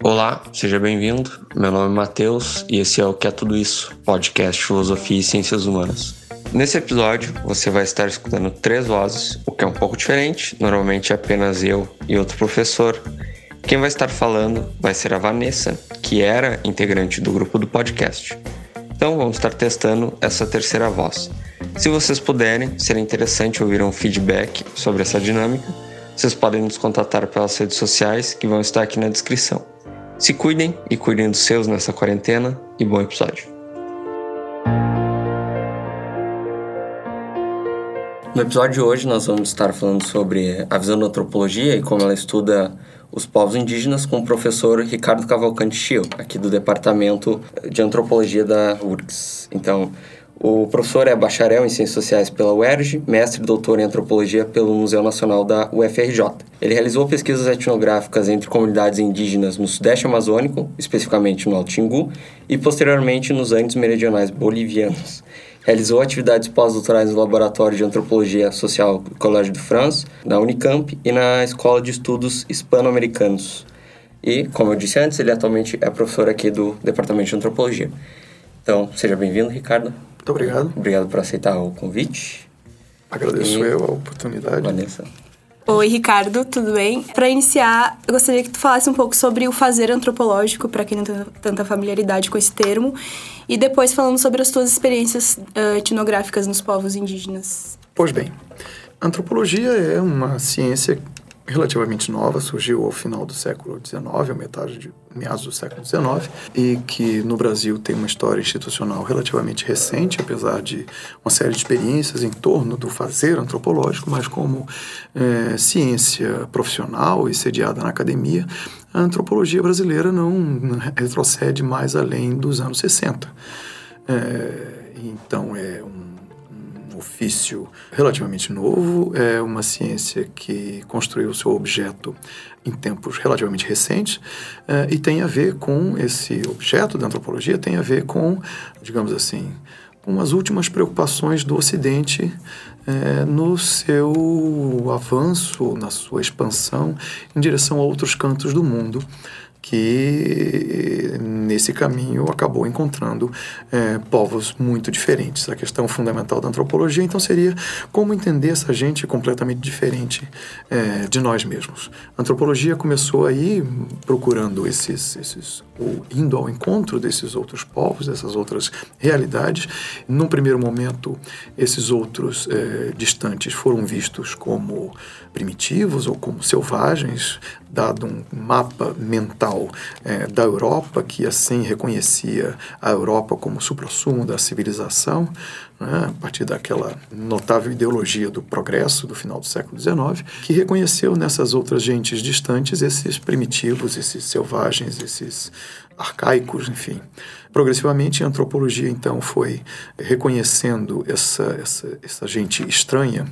Olá, seja bem-vindo. Meu nome é Matheus e esse é o Que é Tudo Isso, podcast Filosofia e Ciências Humanas. Nesse episódio, você vai estar escutando três vozes, o que é um pouco diferente, normalmente é apenas eu e outro professor. Quem vai estar falando vai ser a Vanessa, que era integrante do grupo do podcast. Então vamos estar testando essa terceira voz. Se vocês puderem, seria interessante ouvir um feedback sobre essa dinâmica. Vocês podem nos contatar pelas redes sociais que vão estar aqui na descrição. Se cuidem e cuidem dos seus nessa quarentena e bom episódio. No episódio de hoje, nós vamos estar falando sobre a visão da antropologia e como ela estuda os povos indígenas com o professor Ricardo Cavalcante Schill, aqui do Departamento de Antropologia da URGS. Então, o professor é bacharel em Ciências Sociais pela UERJ, mestre e doutor em Antropologia pelo Museu Nacional da UFRJ. Ele realizou pesquisas etnográficas entre comunidades indígenas no Sudeste Amazônico, especificamente no Alto Tingu, e posteriormente nos Andes Meridionais Bolivianos. Realizou atividades pós-doutorais no Laboratório de Antropologia Social do Colégio de France, na Unicamp e na Escola de Estudos Hispano-Americanos. E, como eu disse antes, ele atualmente é professor aqui do Departamento de Antropologia. Então, seja bem-vindo, Ricardo. Muito obrigado. Obrigado por aceitar o convite. Agradeço e... eu a oportunidade. Vanessa. Oi, Ricardo, tudo bem? Para iniciar, eu gostaria que tu falasse um pouco sobre o fazer antropológico, para quem não tem tanta familiaridade com esse termo, e depois falando sobre as tuas experiências uh, etnográficas nos povos indígenas. Pois bem, antropologia é uma ciência relativamente nova, surgiu ao final do século XIX, ou metade de meados do século XIX, e que no Brasil tem uma história institucional relativamente recente, apesar de uma série de experiências em torno do fazer antropológico, mas como é, ciência profissional e sediada na academia, a antropologia brasileira não retrocede mais além dos anos 60. É, então é um ofício relativamente novo, é uma ciência que construiu seu objeto em tempos relativamente recentes é, e tem a ver com esse objeto da antropologia, tem a ver com, digamos assim, com as últimas preocupações do Ocidente é, no seu avanço, na sua expansão em direção a outros cantos do mundo que nesse caminho acabou encontrando é, povos muito diferentes. A questão fundamental da antropologia, então, seria como entender essa gente completamente diferente é, de nós mesmos. A antropologia começou aí procurando esses, esses ou indo ao encontro desses outros povos, dessas outras realidades. Num primeiro momento, esses outros é, distantes foram vistos como primitivos ou como selvagens, dado um mapa mental é, da Europa, que assim reconhecia a Europa como suprassumo da civilização, né, a partir daquela notável ideologia do progresso do final do século XIX, que reconheceu nessas outras gentes distantes esses primitivos, esses selvagens, esses arcaicos, enfim. Progressivamente, a antropologia, então, foi reconhecendo essa, essa, essa gente estranha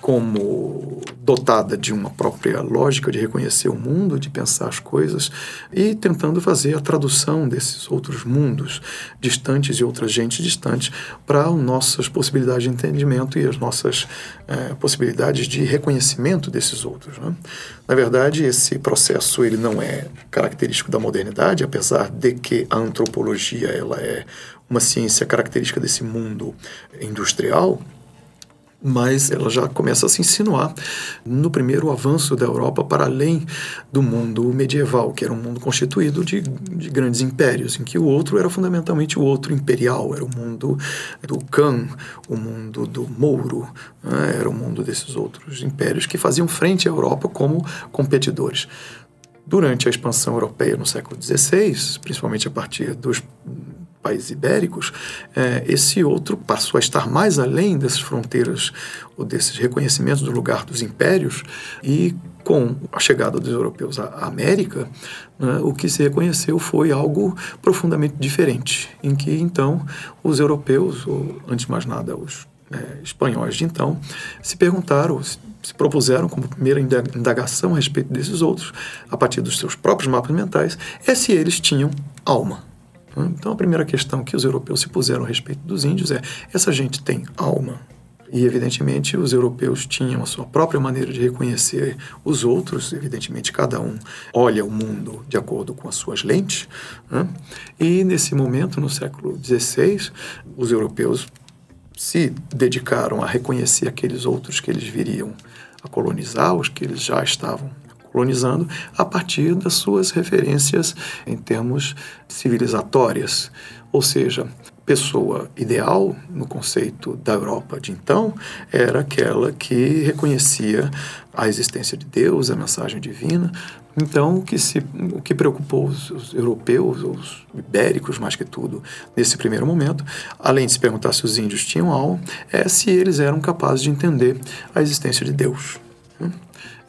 como dotada de uma própria lógica de reconhecer o mundo, de pensar as coisas e tentando fazer a tradução desses outros mundos distantes e outras gentes distantes para nossas possibilidades de entendimento e as nossas é, possibilidades de reconhecimento desses outros. Né? Na verdade, esse processo ele não é característico da modernidade, apesar de que a antropologia ela é uma ciência característica desse mundo industrial, mas ela já começa a se insinuar no primeiro avanço da Europa para além do mundo medieval, que era um mundo constituído de, de grandes impérios, em que o outro era fundamentalmente o outro imperial, era o mundo do Khan, o mundo do Mouro, né? era o mundo desses outros impérios que faziam frente à Europa como competidores. Durante a expansão europeia no século XVI, principalmente a partir dos países ibéricos, é, esse outro passou a estar mais além dessas fronteiras ou desses reconhecimentos do lugar dos impérios e com a chegada dos europeus à América, né, o que se reconheceu foi algo profundamente diferente, em que então os europeus, ou antes de mais nada os é, espanhóis de então, se perguntaram, se propuseram como primeira indagação a respeito desses outros, a partir dos seus próprios mapas mentais, é se eles tinham alma. Então, a primeira questão que os europeus se puseram a respeito dos índios é: essa gente tem alma? E, evidentemente, os europeus tinham a sua própria maneira de reconhecer os outros. Evidentemente, cada um olha o mundo de acordo com as suas lentes. Né? E, nesse momento, no século XVI, os europeus se dedicaram a reconhecer aqueles outros que eles viriam a colonizar, os que eles já estavam colonizando, a partir das suas referências em termos civilizatórias. Ou seja, pessoa ideal, no conceito da Europa de então, era aquela que reconhecia a existência de Deus, a mensagem divina. Então, o que, se, o que preocupou os, os europeus, os ibéricos mais que tudo, nesse primeiro momento, além de se perguntar se os índios tinham alma, é se eles eram capazes de entender a existência de Deus.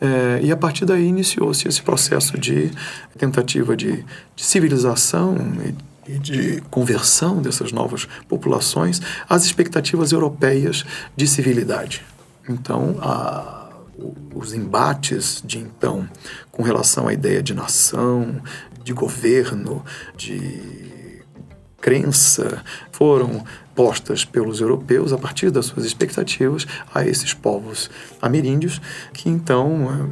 É, e a partir daí iniciou-se esse processo de tentativa de, de civilização e e de conversão dessas novas populações às expectativas europeias de civilidade. Então, a, os embates de então com relação à ideia de nação, de governo, de crença, foram postas pelos europeus a partir das suas expectativas a esses povos ameríndios que então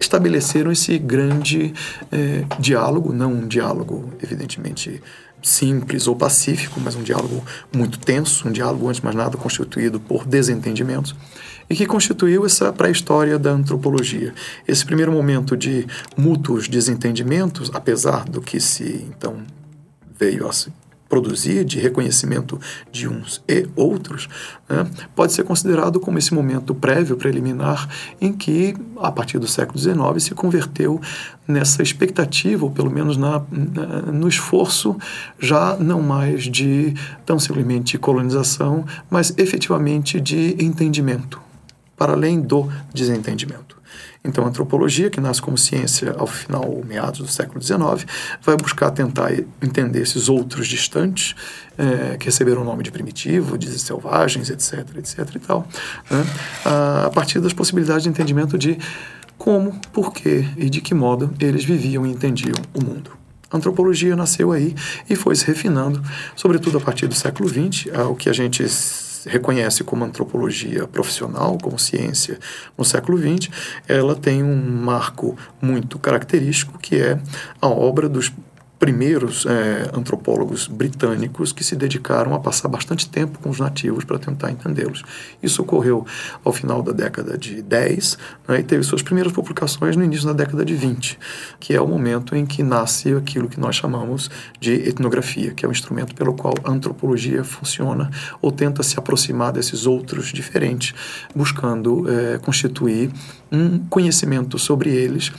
estabeleceram esse grande é, diálogo, não um diálogo, evidentemente, simples ou pacífico, mas um diálogo muito tenso, um diálogo, antes de mais nada, constituído por desentendimentos, e que constituiu essa pré-história da antropologia. Esse primeiro momento de mútuos desentendimentos, apesar do que se então veio a se produzir de reconhecimento de uns e outros, né, pode ser considerado como esse momento prévio, preliminar, em que, a partir do século XIX, se converteu nessa expectativa, ou pelo menos na, na, no esforço, já não mais de tão simplesmente colonização, mas efetivamente de entendimento, para além do desentendimento. Então, a antropologia, que nasce como ciência ao final, meados do século XIX, vai buscar tentar entender esses outros distantes, é, que receberam o nome de primitivo, de selvagens, etc., etc. e tal, né? a partir das possibilidades de entendimento de como, por quê e de que modo eles viviam e entendiam o mundo. A antropologia nasceu aí e foi se refinando, sobretudo a partir do século XX, o que a gente reconhece como antropologia profissional, como ciência no século XX, ela tem um marco muito característico que é a obra dos primeiros é, antropólogos britânicos que se dedicaram a passar bastante tempo com os nativos para tentar entendê-los. Isso ocorreu ao final da década de 10 né, e teve suas primeiras publicações no início da década de 20, que é o momento em que nasce aquilo que nós chamamos de etnografia, que é o instrumento pelo qual a antropologia funciona ou tenta se aproximar desses outros diferentes, buscando é, constituir um conhecimento sobre eles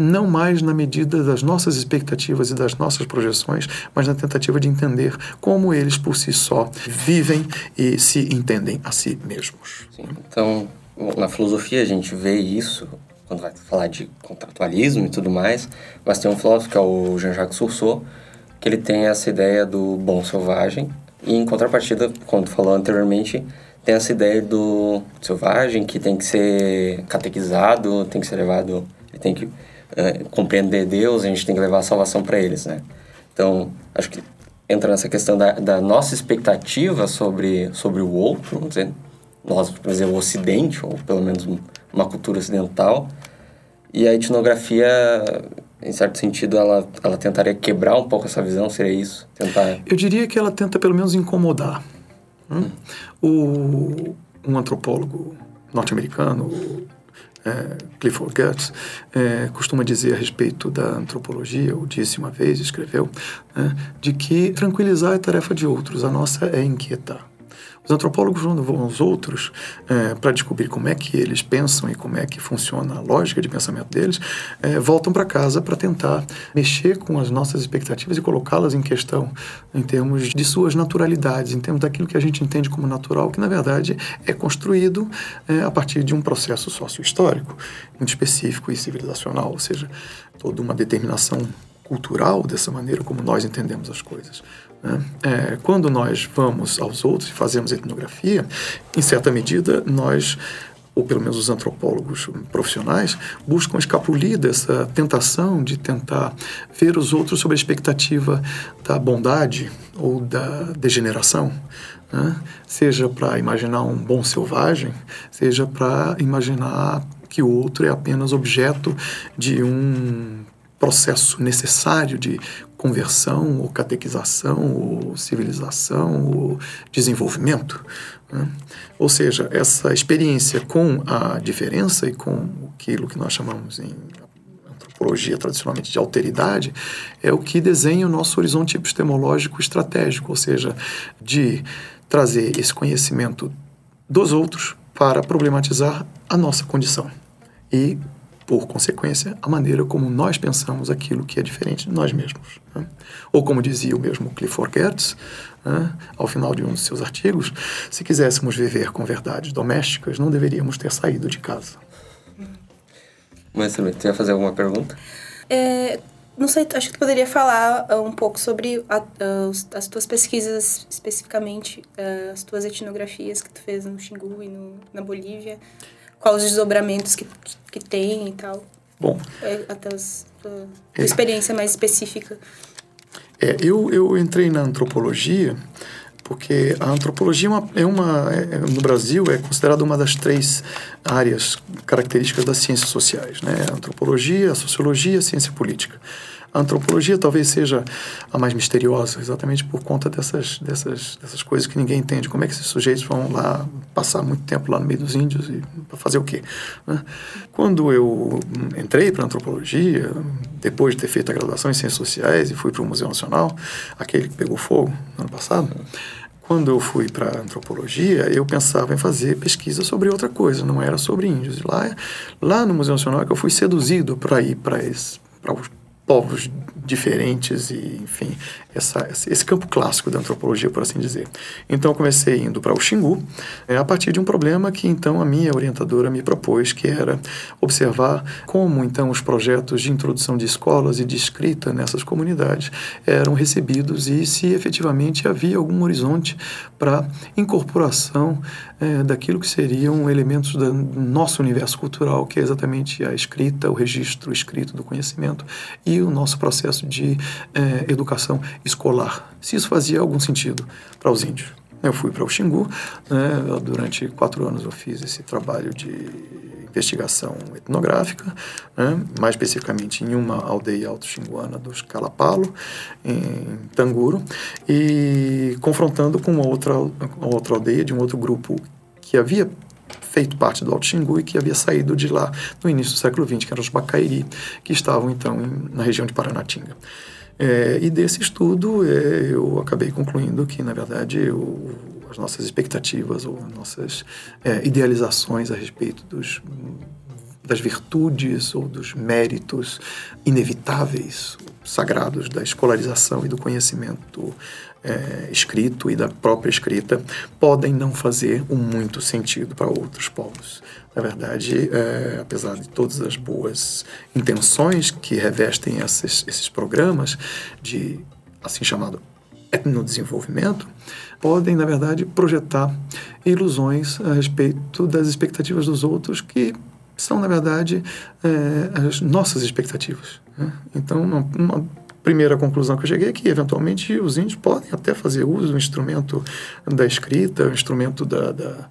não mais na medida das nossas expectativas e das nossas projeções, mas na tentativa de entender como eles por si só vivem e se entendem a si mesmos. Sim, então, na filosofia a gente vê isso quando vai falar de contratualismo e tudo mais, mas tem um filósofo que é o Jean-Jacques Rousseau, que ele tem essa ideia do bom selvagem, e em contrapartida, tu falou anteriormente, tem essa ideia do selvagem que tem que ser catequizado, tem que ser levado, ele tem que é, compreender Deus, a gente tem que levar a salvação para eles, né? Então, acho que entra nessa questão da, da, nossa expectativa sobre, sobre o outro, vamos dizer, nós, por exemplo, o Ocidente, ou pelo menos uma cultura ocidental, e a etnografia, em certo sentido, ela, ela tentaria quebrar um pouco essa visão, seria isso? Tentar... Eu diria que ela tenta, pelo menos, incomodar. Hum. O, um antropólogo norte-americano, é, Clifford Geertz, é, costuma dizer a respeito da antropologia, ou disse uma vez, escreveu, né, de que tranquilizar é tarefa de outros, a nossa é inquietar. Os antropólogos, vão aos outros é, para descobrir como é que eles pensam e como é que funciona a lógica de pensamento deles, é, voltam para casa para tentar mexer com as nossas expectativas e colocá-las em questão em termos de suas naturalidades, em termos daquilo que a gente entende como natural, que na verdade é construído é, a partir de um processo sócio-histórico muito específico e civilizacional, ou seja, toda uma determinação cultural dessa maneira como nós entendemos as coisas. Né? É, quando nós vamos aos outros e fazemos etnografia, em certa medida nós ou pelo menos os antropólogos profissionais, buscam escapulir dessa tentação de tentar ver os outros sob a expectativa da bondade ou da degeneração. né? seja para imaginar um bom selvagem, seja para imaginar que o outro é apenas objeto de um processo necessário de conversão, ou catequização, ou civilização, ou desenvolvimento. Né? Ou seja, essa experiência com a diferença e com aquilo que nós chamamos em antropologia tradicionalmente de alteridade é o que desenha o nosso horizonte epistemológico estratégico, ou seja, de trazer esse conhecimento dos outros para problematizar a nossa condição e por consequência, a maneira como nós pensamos aquilo que é diferente de nós mesmos. Né? Ou como dizia o mesmo Clifford Geertz, né, ao final de um dos seus artigos, se quiséssemos viver com verdades domésticas, não deveríamos ter saído de casa. Mas você ia fazer alguma pergunta? É, não sei, acho que tu poderia falar uh, um pouco sobre a, uh, as tuas pesquisas, especificamente uh, as tuas etnografias que tu fez no Xingu e no, na Bolívia quais os desdobramentos que, que, tem e tal. Bom. É, até a é. experiência mais específica. É, eu, eu entrei na antropologia porque a antropologia é uma, é uma é, no Brasil é considerada uma das três áreas características das ciências sociais, né? A antropologia, a sociologia, a ciência política. A antropologia talvez seja a mais misteriosa, exatamente por conta dessas, dessas, dessas coisas que ninguém entende. Como é que esses sujeitos vão lá passar muito tempo lá no meio dos índios e para fazer o quê? Né? Quando eu entrei para antropologia, depois de ter feito a graduação em ciências sociais e fui para o Museu Nacional, aquele que pegou fogo no ano passado, quando eu fui para antropologia, eu pensava em fazer pesquisa sobre outra coisa, não era sobre índios. Lá, lá no Museu Nacional é que eu fui seduzido para ir para os povos diferentes e, enfim, essa, esse campo clássico da antropologia, por assim dizer. Então, comecei indo para o Xingu, é, a partir de um problema que, então, a minha orientadora me propôs, que era observar como, então, os projetos de introdução de escolas e de escrita nessas comunidades eram recebidos e se efetivamente havia algum horizonte para incorporação é, daquilo que seriam elementos do nosso universo cultural, que é exatamente a escrita, o registro escrito do conhecimento e o nosso processo de é, educação escolar, se isso fazia algum sentido para os índios. Eu fui para o Xingu, né, durante quatro anos eu fiz esse trabalho de investigação etnográfica, né, mais especificamente em uma aldeia auto-xinguana dos Calapalo, em Tanguro, e confrontando com outra, outra aldeia de um outro grupo que havia feito parte do Alto Xingu e que havia saído de lá no início do século XX, que eram os Bacairi, que estavam então em, na região de Paranatinga. É, e desse estudo é, eu acabei concluindo que, na verdade, as nossas expectativas ou nossas é, idealizações a respeito dos, das virtudes ou dos méritos inevitáveis, sagrados da escolarização e do conhecimento é, escrito e da própria escrita podem não fazer um muito sentido para outros povos. Na verdade, é, apesar de todas as boas intenções que revestem esses, esses programas de assim chamado etnodesenvolvimento, podem, na verdade, projetar ilusões a respeito das expectativas dos outros que são, na verdade, é, as nossas expectativas. Né? Então, uma, uma primeira conclusão que eu cheguei é que, eventualmente, os índios podem até fazer uso do instrumento da escrita, o instrumento da, da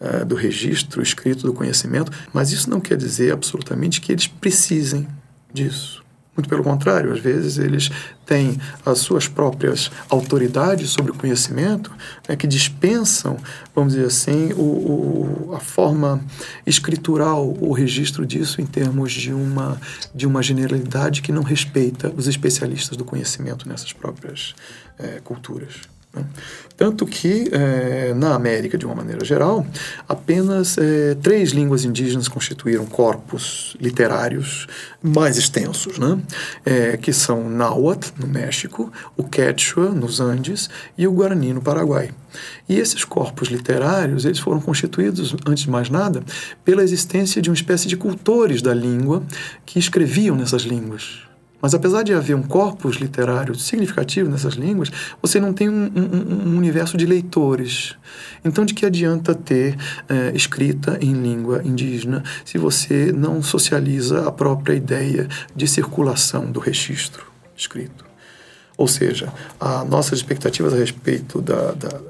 uh, do registro escrito do conhecimento, mas isso não quer dizer absolutamente que eles precisem disso. Muito pelo contrário, às vezes eles têm as suas próprias autoridades sobre o conhecimento né, que dispensam, vamos dizer assim, o, o, a forma escritural, o registro disso em termos de uma, de uma generalidade que não respeita os especialistas do conhecimento nessas próprias é, culturas. Né? Tanto que, é, na América, de uma maneira geral, apenas é, três línguas indígenas constituíram corpos literários mais extensos, né? É, que são Náhuatl, no México, o Quechua, nos Andes, e o Guarani, no Paraguai. E esses corpos literários eles foram constituídos, antes de mais nada, pela existência de uma espécie de cultores da língua que escreviam nessas línguas. Mas apesar de haver um corpus literário significativo nessas línguas, você não tem um, um, um universo de leitores. Então, de que adianta ter é, escrita em língua indígena se você não socializa a própria ideia de circulação do registro escrito? Ou seja, as nossas expectativas a respeito da, da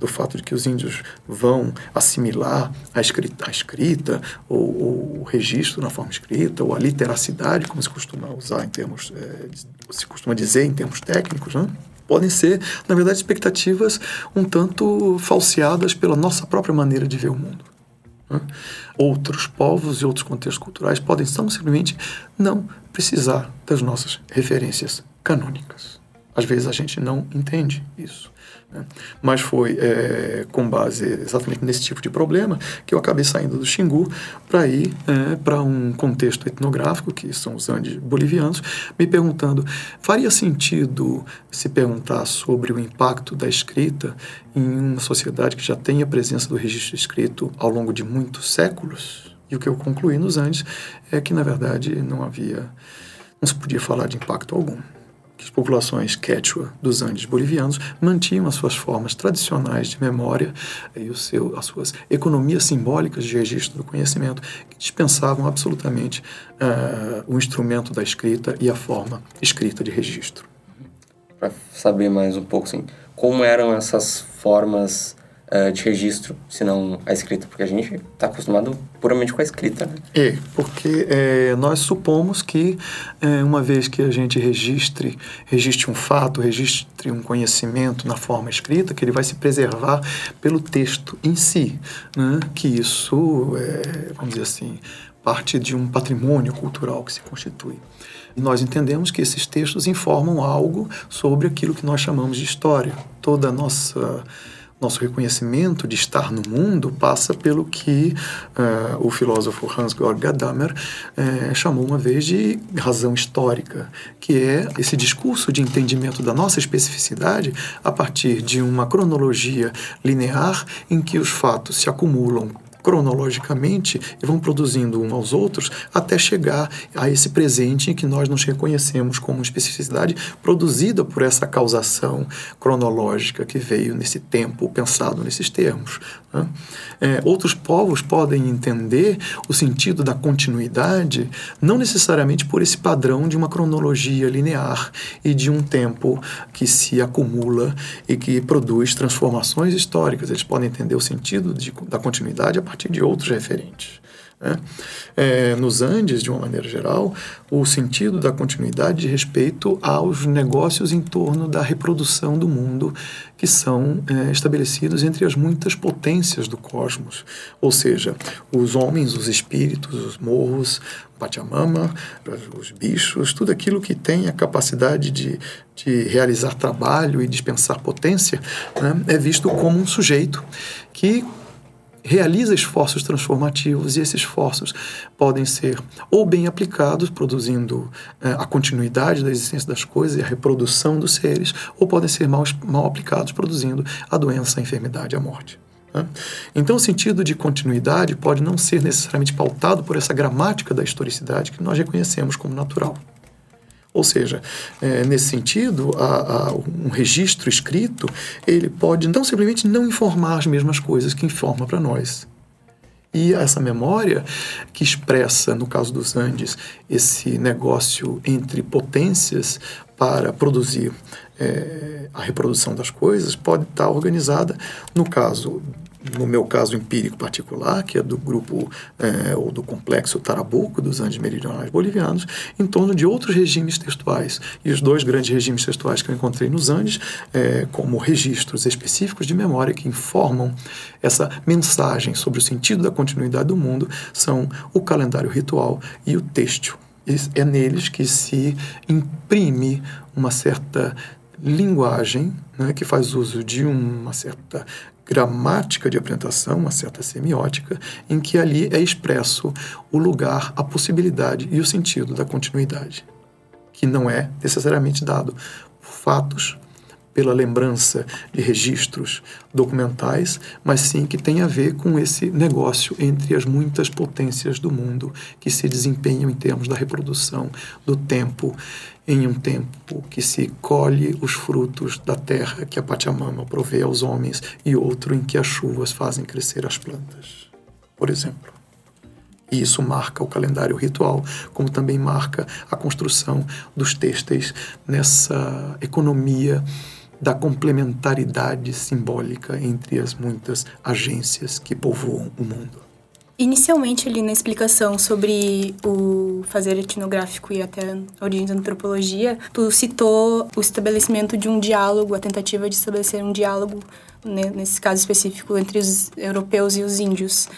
do fato de que os índios vão assimilar a escrita, a escrita ou, ou, o registro na forma escrita, ou a literacidade, como se costuma usar em termos, é, se costuma dizer em termos técnicos, né? podem ser, na verdade, expectativas um tanto falseadas pela nossa própria maneira de ver o mundo. Né? Outros povos e outros contextos culturais podem tão simplesmente não precisar das nossas referências canônicas. Às vezes a gente não entende isso. Né? Mas foi é, com base exatamente nesse tipo de problema que eu acabei saindo do Xingu para ir é, para um contexto etnográfico, que são os Andes bolivianos, me perguntando: faria sentido se perguntar sobre o impacto da escrita em uma sociedade que já tem a presença do registro escrito ao longo de muitos séculos? E o que eu concluí nos Andes é que, na verdade, não havia, não se podia falar de impacto algum que as populações quechua dos Andes bolivianos mantinham as suas formas tradicionais de memória e o seu, as suas economias simbólicas de registro do conhecimento, que dispensavam absolutamente uh, o instrumento da escrita e a forma escrita de registro. Para saber mais um pouco, assim, como eram essas formas uh, de registro, se não a escrita, porque a gente está acostumado puramente com a escrita. Né? É, porque é, nós supomos que é, uma vez que a gente registre, registre um fato, registre um conhecimento na forma escrita, que ele vai se preservar pelo texto em si, né? que isso, é, vamos dizer assim, parte de um patrimônio cultural que se constitui. E nós entendemos que esses textos informam algo sobre aquilo que nós chamamos de história. Toda a nossa nosso reconhecimento de estar no mundo passa pelo que uh, o filósofo Hans-Georg Gadamer uh, chamou uma vez de razão histórica, que é esse discurso de entendimento da nossa especificidade a partir de uma cronologia linear em que os fatos se acumulam cronologicamente e vão produzindo um aos outros até chegar a esse presente que nós nos reconhecemos como especificidade produzida por essa causação cronológica que veio nesse tempo pensado nesses termos. Né? É, outros povos podem entender o sentido da continuidade não necessariamente por esse padrão de uma cronologia linear e de um tempo que se acumula e que produz transformações históricas. Eles podem entender o sentido de, da continuidade a partir de outros referentes. Né? É, nos Andes, de uma maneira geral, o sentido da continuidade de respeito aos negócios em torno da reprodução do mundo que são é, estabelecidos entre as muitas potências do cosmos, ou seja, os homens, os espíritos, os morros, Pachamama, os bichos, tudo aquilo que tem a capacidade de, de realizar trabalho e dispensar potência, né, é visto como um sujeito que realiza esforços transformativos e esses esforços podem ser ou bem aplicados, produzindo é, a continuidade da existência das coisas e a reprodução dos seres, ou podem ser mal, mal aplicados, produzindo a doença, a enfermidade, a morte. Né? Então, o sentido de continuidade pode não ser necessariamente pautado por essa gramática da historicidade que nós reconhecemos como natural. Ou seja, é, nesse sentido, a, a, um registro escrito ele pode não simplesmente não informar as mesmas coisas que informa para nós. E essa memória que expressa, no caso dos Andes, esse negócio entre potências para produzir é, a reprodução das coisas, pode estar organizada, no caso no meu caso empírico particular, que é do grupo é, ou do complexo Tarabuco dos Andes Meridionais Bolivianos, em torno de outros regimes textuais. E os dois grandes regimes textuais que eu encontrei nos Andes, é, como registros específicos de memória que informam essa mensagem sobre o sentido da continuidade do mundo, são o calendário ritual e o têxtil. É neles que se imprime uma certa linguagem né, que faz uso de uma certa gramática de apresentação, uma certa semiótica, em que ali é expresso o lugar, a possibilidade e o sentido da continuidade, que não é necessariamente dado por fatos, pela lembrança de registros documentais, mas sim que tem a ver com esse negócio entre as muitas potências do mundo que se desempenham em termos da reprodução do tempo em um tempo que se colhe os frutos da terra que a Pachamama provê aos homens e outro em que as chuvas fazem crescer as plantas, por exemplo. E isso marca o calendário ritual, como também marca a construção dos têxteis nessa economia da complementaridade simbólica entre as muitas agências que povoam o mundo. Inicialmente, ali na explicação sobre o fazer etnográfico e até a origem da antropologia, tu citou o estabelecimento de um diálogo, a tentativa de estabelecer um diálogo, né, nesse caso específico, entre os europeus e os índios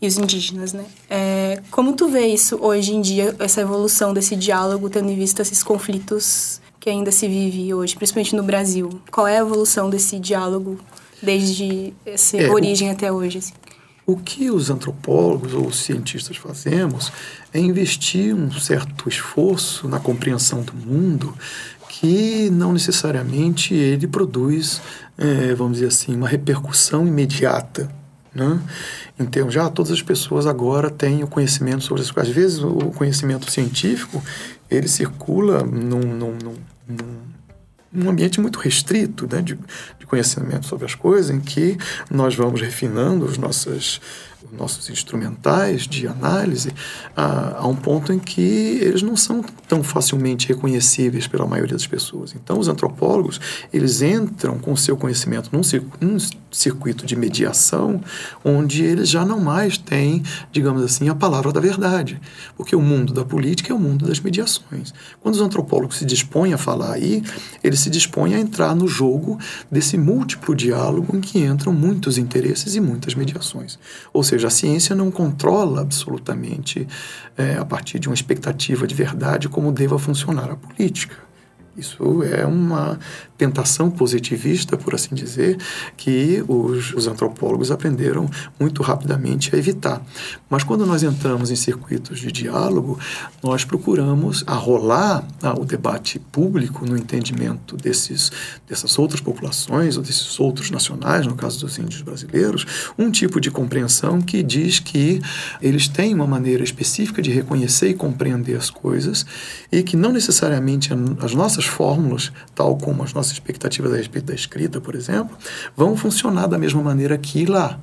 e os indígenas, né? É, como tu vê isso hoje em dia, essa evolução desse diálogo, tendo em vista esses conflitos que ainda se vive hoje, principalmente no Brasil? Qual é a evolução desse diálogo desde essa é, origem o... até hoje? Assim? O que os antropólogos ou os cientistas fazemos é investir um certo esforço na compreensão do mundo que não necessariamente ele produz, é, vamos dizer assim, uma repercussão imediata. Né? Então, já todas as pessoas agora têm o conhecimento sobre coisas. Às vezes, o conhecimento científico ele circula num, num, num, num um ambiente muito restrito né, de, de, conhecimento sobre as coisas, em que nós vamos refinando os nossos, os nossos instrumentais de análise a, a, um ponto em que eles não são tão facilmente reconhecíveis pela maioria das pessoas. Então, os antropólogos eles entram com o seu conhecimento num, num circuito de mediação, onde eles já não mais têm, digamos assim, a palavra da verdade, porque o mundo da política é o mundo das mediações. Quando os antropólogos se dispõem a falar aí, eles se dispõem a entrar no jogo desse múltiplo diálogo em que entram muitos interesses e muitas mediações. Ou seja, a ciência não controla absolutamente, é, a partir de uma expectativa de verdade, como deva funcionar a política. Isso é uma tentação positivista, por assim dizer, que os, os, antropólogos aprenderam muito rapidamente a evitar. Mas quando nós entramos em circuitos de diálogo, nós procuramos arrolar ah, o debate público no entendimento desses, dessas outras populações, ou desses outros nacionais, no caso dos índios brasileiros, um tipo de compreensão que diz que eles têm uma maneira específica de reconhecer e compreender as coisas e que não necessariamente as nossas fórmulas, tal como as nossas nossas expectativas a respeito da escrita, por exemplo, vão funcionar da mesma maneira aqui e lá.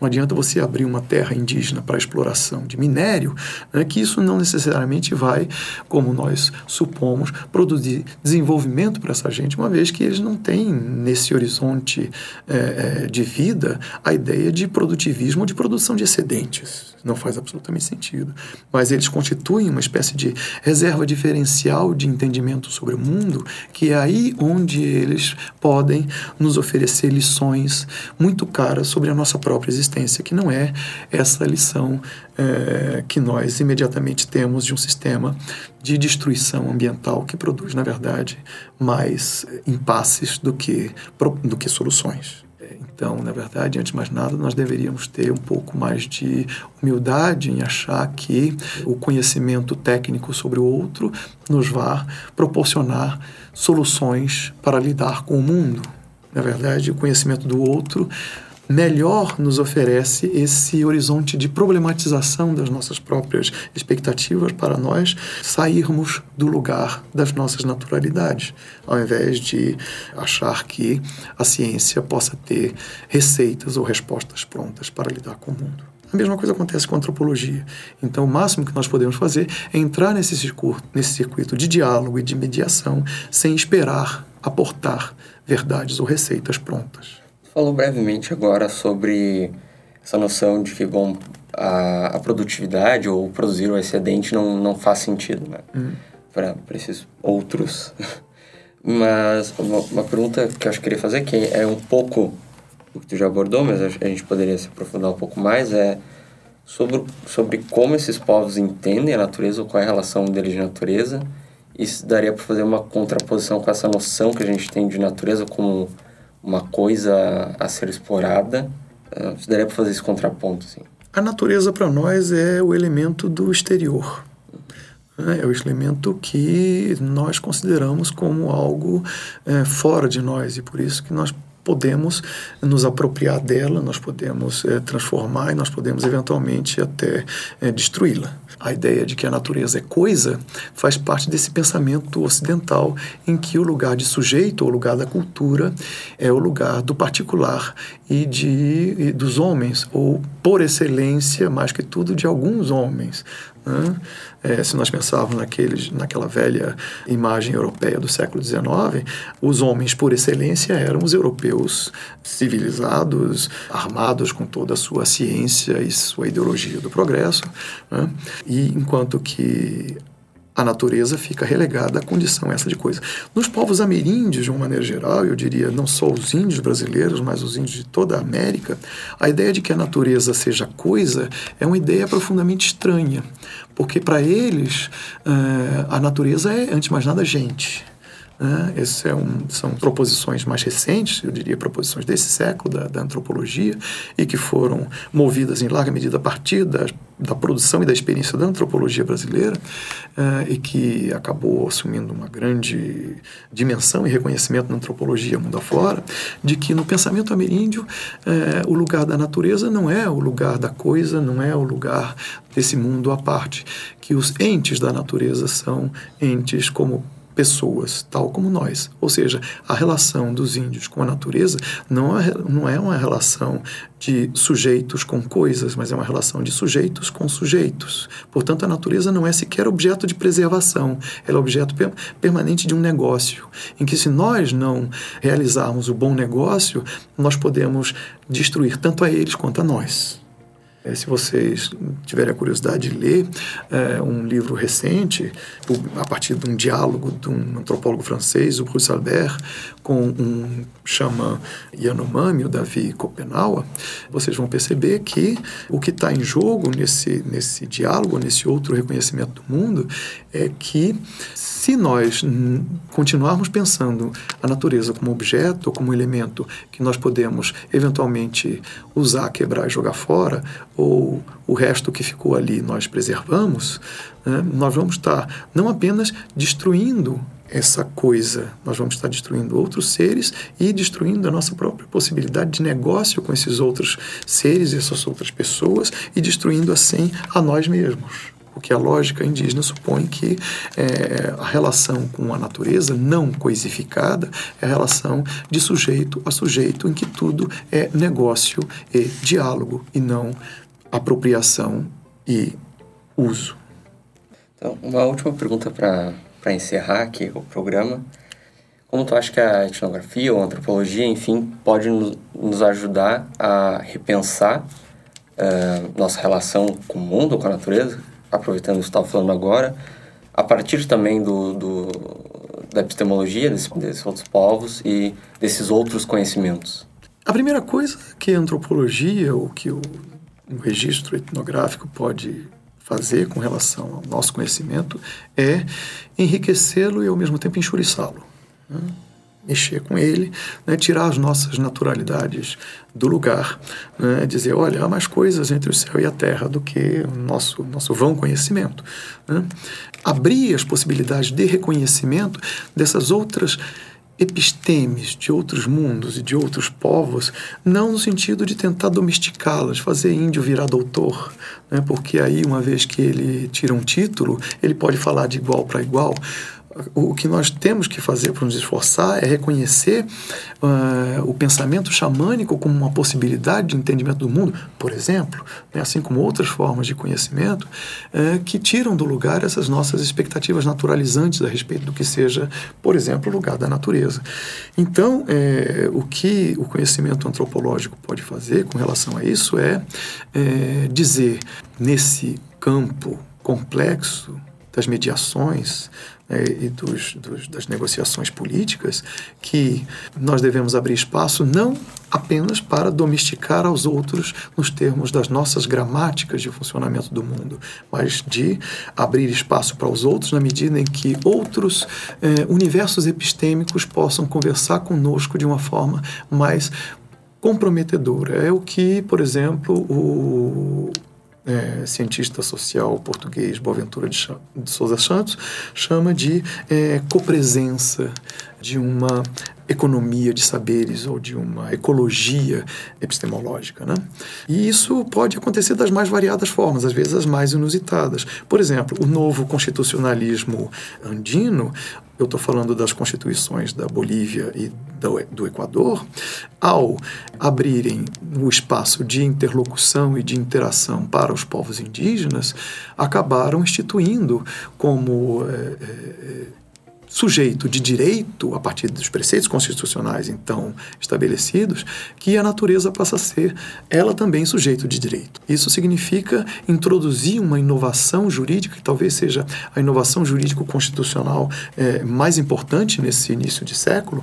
Não adianta você abrir uma terra indígena para exploração de minério, né, que isso não necessariamente vai, como nós supomos, produzir desenvolvimento para essa gente, uma vez que eles não têm nesse horizonte é, de vida a ideia de produtivismo ou de produção de excedentes. Não faz absolutamente sentido. Mas eles constituem uma espécie de reserva diferencial de entendimento sobre o mundo, que é aí onde eles podem nos oferecer lições muito caras sobre a nossa própria existência que não é essa lição é, que nós imediatamente temos de um sistema de destruição ambiental que produz, na verdade, mais impasses do que, do que soluções. Então, na verdade, antes de mais nada, nós deveríamos ter um pouco mais de humildade em achar que o conhecimento técnico sobre o outro nos vai proporcionar soluções para lidar com o mundo. Na verdade, o conhecimento do outro melhor nos oferece esse horizonte de problematização das nossas próprias expectativas para nós sairmos do lugar das nossas naturalidades, ao invés de achar que a ciência possa ter receitas ou respostas prontas para lidar com o mundo. A mesma coisa acontece com a antropologia. Então, o máximo que nós podemos fazer é entrar nesse circuito, nesse circuito de diálogo e de mediação sem esperar aportar verdades ou receitas prontas falou brevemente agora sobre essa noção de que, bom, a, a produtividade ou produzir o excedente não, não faz sentido, né? Uhum. Para esses outros. mas uma, uma, pergunta que eu acho que queria fazer, que é um pouco o que tu já abordou, mas a gente poderia se aprofundar um pouco mais, é sobre, sobre como esses povos entendem a natureza, ou qual é a relação deles de natureza. Isso daria para fazer uma contraposição com essa noção que a gente tem de natureza como uma coisa a ser explorada. Uh, daria para fazer esse contraponto, assim. A natureza para nós é o elemento do exterior. Né? É o elemento que nós consideramos como algo é, fora de nós e por isso que nós podemos nos apropriar dela, nós podemos é, transformar e nós podemos eventualmente até é, destruí-la. A ideia de que a natureza é coisa faz parte desse pensamento ocidental em que o lugar de sujeito, ou lugar da cultura, é o lugar do particular e, de, e dos homens, ou por excelência, mais que tudo, de alguns homens. Né? É, se nós pensarmos naqueles, naquela velha imagem europeia do século XIX, os homens por excelência eram os europeus civilizados, armados com toda a sua ciência e sua ideologia do progresso. Né? E enquanto que a natureza fica relegada à condição essa de coisa. Nos povos ameríndios, de uma maneira geral, eu diria não só os índios brasileiros, mas os índios de toda a América, a ideia de que a natureza seja coisa é uma ideia profundamente estranha, porque para eles uh, a natureza é, antes de mais nada, gente. Né? É um, são proposições mais recentes, eu diria proposições desse século da, da antropologia, e que foram movidas em larga medida a partir da, da produção e da experiência da antropologia brasileira, uh, e que acabou assumindo uma grande dimensão e reconhecimento na antropologia mundo afora, de que no pensamento ameríndio uh, o lugar da natureza não é o lugar da coisa, não é o lugar desse mundo à parte, que os entes da natureza são entes como pessoas, tal como nós. Ou seja, a relação dos índios com a natureza não é, não é uma relação de sujeitos com coisas, mas é uma relação de sujeitos com sujeitos. Portanto, a natureza não é sequer objeto de preservação, ela é objeto permanente de um negócio, em que se nós não realizarmos o bom negócio, nós podemos destruir tanto a eles quanto a nós. É, se vocês tiverem a curiosidade de ler é, um livro recente, a partir de um diálogo de um antropólogo francês, o Bruce Albert, com um chama Yanomami, o Davi Kopenawa, vocês vão perceber que o que está em jogo nesse, nesse diálogo, nesse outro reconhecimento do mundo, é que se nós continuarmos pensando a natureza como objeto, como elemento que nós podemos eventualmente usar, quebrar e jogar fora, ou o resto que ficou ali nós preservamos, né, nós vamos estar não apenas destruindo essa coisa, nós vamos estar destruindo outros seres e destruindo a nossa própria possibilidade de negócio com esses outros seres e essas outras pessoas e destruindo assim a nós mesmos porque a lógica indígena supõe que é, a relação com a natureza não coisificada é a relação de sujeito a sujeito, em que tudo é negócio e diálogo e não apropriação e uso. Então, uma última pergunta para encerrar aqui o programa. Como tu acha que a etnografia ou a antropologia, enfim, pode nos ajudar a repensar uh, nossa relação com o mundo, com a natureza? aproveitando o que estava falando agora, a partir também do, do da epistemologia desse, desses outros povos e desses outros conhecimentos? A primeira coisa que a antropologia, ou que o, o registro etnográfico pode fazer com relação ao nosso conhecimento é enriquecê-lo e ao mesmo tempo enxuriçá-lo. Né? mexer com ele, né, tirar as nossas naturalidades do lugar, né, dizer, olha, há mais coisas entre o céu e a terra do que o nosso, nosso vão conhecimento. Né? Abrir as possibilidades de reconhecimento dessas outras epistemes de outros mundos e de outros povos, não no sentido de tentar domesticá-las, fazer índio virar doutor, né? porque aí, uma vez que ele tira um título, ele pode falar de igual para igual o que nós temos que fazer para nos esforçar é reconhecer uh, o pensamento xamânico como uma possibilidade de entendimento do mundo, por exemplo, né, assim como outras formas de conhecimento, uh, que tiram do lugar essas nossas expectativas naturalizantes a respeito do que seja, por exemplo, o lugar da natureza. Então, é, o que o conhecimento antropológico pode fazer com relação a isso é, é dizer, nesse campo complexo das mediações, né, e dos, dos, das negociações políticas, que nós devemos abrir espaço não apenas para domesticar aos outros nos termos das nossas gramáticas de funcionamento do mundo, mas de abrir espaço para os outros na medida em que outros eh, universos epistêmicos possam conversar conosco de uma forma mais comprometedora. É o que, por exemplo, o, é, cientista social português Boaventura de, de Souza Santos chama de é, copresença de uma economia de saberes ou de uma ecologia epistemológica. Né? E isso pode acontecer das mais variadas formas, às vezes as mais inusitadas. Por exemplo, o novo constitucionalismo andino eu estou falando das constituições da Bolívia e do, do Equador, ao abrirem o espaço de interlocução e de interação para os povos indígenas, acabaram instituindo como é, sujeito de direito, a partir dos preceitos constitucionais então estabelecidos, que a natureza passa a ser ela também sujeito de direito. Isso significa introduzir uma inovação jurídica, que talvez seja a inovação jurídico-constitucional é, mais importante nesse início de século,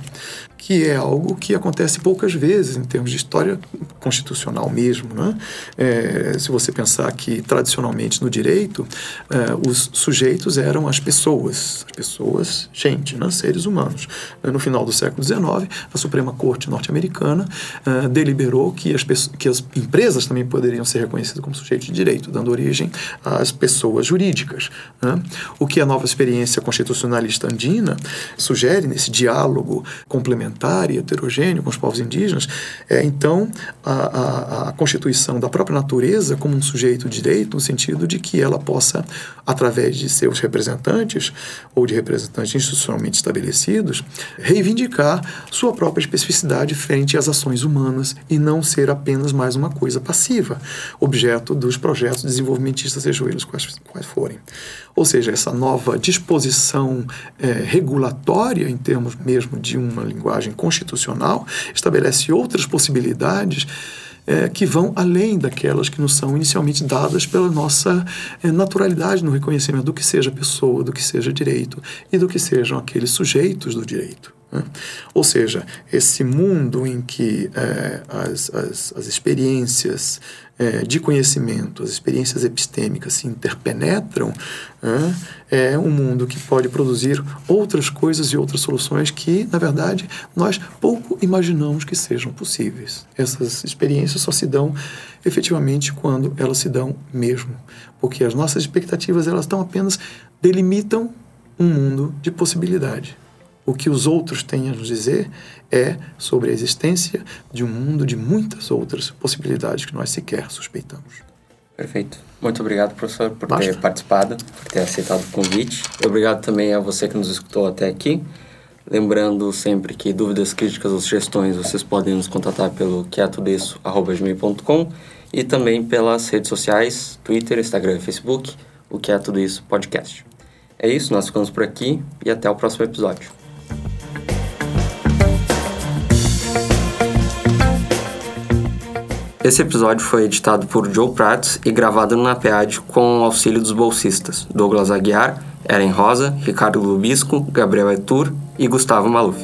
que é algo que acontece poucas vezes em termos de história constitucional mesmo. Né? É, se você pensar que, tradicionalmente, no direito, é, os sujeitos eram as pessoas, as pessoas, gente, né? seres humanos. No final do século XIX, a Suprema Corte norte-americana é, deliberou que as, que as empresas também poderiam ser reconhecidas como sujeitos de direito, dando origem às pessoas jurídicas. Né? O que a nova experiência constitucionalista andina sugere nesse diálogo complementar e heterogêneo com os povos indígenas, é então a, a, a, constituição da própria natureza como um sujeito de direito, no sentido de que ela possa, através de seus representantes ou de representantes institucionalmente estabelecidos, reivindicar sua própria especificidade frente às ações humanas e não ser apenas mais uma coisa passiva, objeto dos projetos desenvolvimentistas, sejam eles quais, quais forem. Ou seja, essa nova disposição é, regulatória, em termos mesmo de uma linguagem constitucional, estabelece outras possibilidades é, que vão além daquelas que nos são inicialmente dadas pela nossa é, naturalidade no reconhecimento do que seja pessoa, do que seja direito e do que sejam aqueles sujeitos do direito. Né? Ou seja, esse mundo em que é, as, as, as, experiências é, de conhecimento, as experiências epistêmicas se interpenetram, é, é um mundo que pode produzir outras coisas e outras soluções que, na verdade, nós pouco imaginamos que sejam possíveis. Essas experiências só se dão efetivamente quando elas se dão mesmo, porque as nossas expectativas elas estão apenas delimitam um mundo de possibilidade. O que os outros têm a nos dizer é sobre a existência de um mundo de muitas outras possibilidades que nós sequer suspeitamos. Perfeito. Muito obrigado, professor, por Basta. ter participado, por ter aceitado o convite. Obrigado também a você que nos escutou até aqui. Lembrando sempre que dúvidas, críticas ou sugestões vocês podem nos contatar pelo queatudisso.com e também pelas redes sociais, Twitter, Instagram e Facebook, o Que É Tudo Isso Podcast. É isso, nós ficamos por aqui e até o próximo episódio. Esse episódio foi editado por Joe Prats e gravado na PEAD com o auxílio dos bolsistas Douglas Aguiar, Eren Rosa, Ricardo Lubisco, Gabriel Etur e Gustavo Maluf.